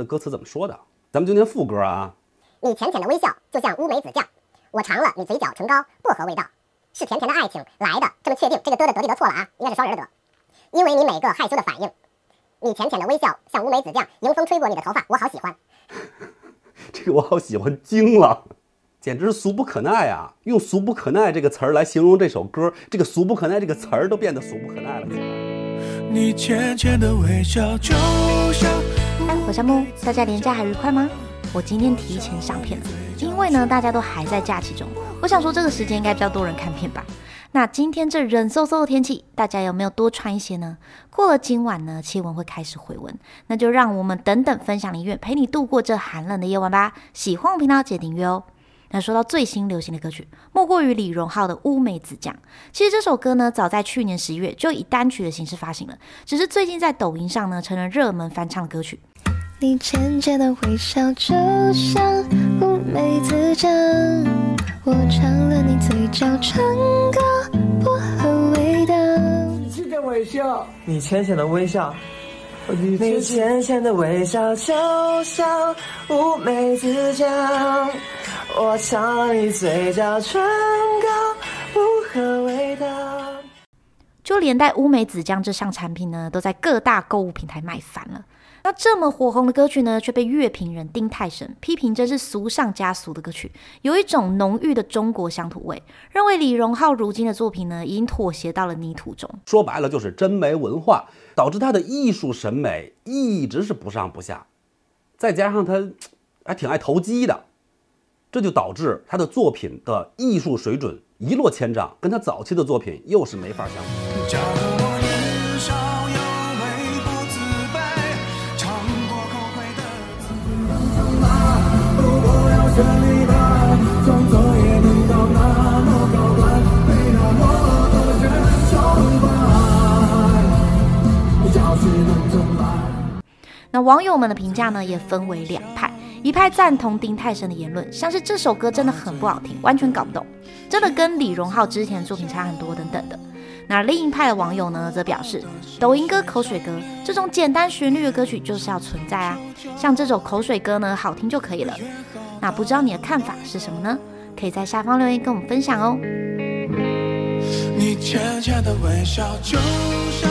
的歌词怎么说的。咱们就念副歌啊。你浅浅的微笑就像乌梅子酱，我尝了你嘴角唇膏薄荷味道，是甜甜的爱情来的这么确定？这个的的得地得错了啊，应该是双人的得，因为你每个害羞的反应。你浅浅的微笑像乌梅子酱，迎风吹过你的头发，我好喜欢。这个我好喜欢，惊了，简直是俗不可耐啊！用“俗不可耐”这个词儿来形容这首歌，这个“俗不可耐”这个词儿都变得俗不可耐了。你浅浅的微笑就像……哎，火山木，大家连假还愉快吗？我今天提前上片了，因为呢，大家都还在假期中。我想说，这个时间应该比较多人看片吧。那今天这冷飕飕的天气，大家有没有多穿一些呢？过了今晚呢，气温会开始回温，那就让我们等等分享音乐，陪你度过这寒冷的夜晚吧。喜欢我频道，记得订阅哦。那说到最新流行的歌曲，莫过于李荣浩的《乌梅子酱》。其实这首歌呢，早在去年十一月就以单曲的形式发行了，只是最近在抖音上呢，成了热门翻唱歌曲。你浅浅的微笑，就像乌梅子酱。我尝了你嘴角唇膏薄荷味道。你浅浅的微笑，你浅浅的微笑，你浅浅的微笑就像乌梅子酱。我尝了你嘴角唇膏薄荷味道。就连带乌梅子酱这项产品呢，都在各大购物平台卖翻了。那这么火红的歌曲呢，却被乐评人丁太神批评，真是俗上加俗的歌曲，有一种浓郁的中国乡土味。认为李荣浩如今的作品呢，已经妥协到了泥土中。说白了就是真没文化，导致他的艺术审美一直是不上不下。再加上他还挺爱投机的，这就导致他的作品的艺术水准一落千丈，跟他早期的作品又是没法相比。那网友们的评价呢，也分为两派，一派赞同丁太升的言论，像是这首歌真的很不好听，完全搞不懂，真的跟李荣浩之前的作品差很多等等的。那另一派的网友呢，则表示，抖音歌、口水歌这种简单旋律的歌曲就是要存在啊，像这首口水歌呢，好听就可以了。那不知道你的看法是什么呢？可以在下方留言跟我们分享哦。你浅浅的微笑就像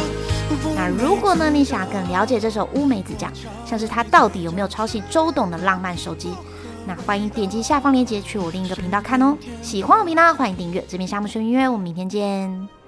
那如果呢，你想更了解这首乌梅子酱，像是它到底有没有抄袭周董的浪漫手机，那欢迎点击下方链接去我另一个频道看哦。喜欢我频道，欢迎订阅这边夏目说音乐，我们明天见。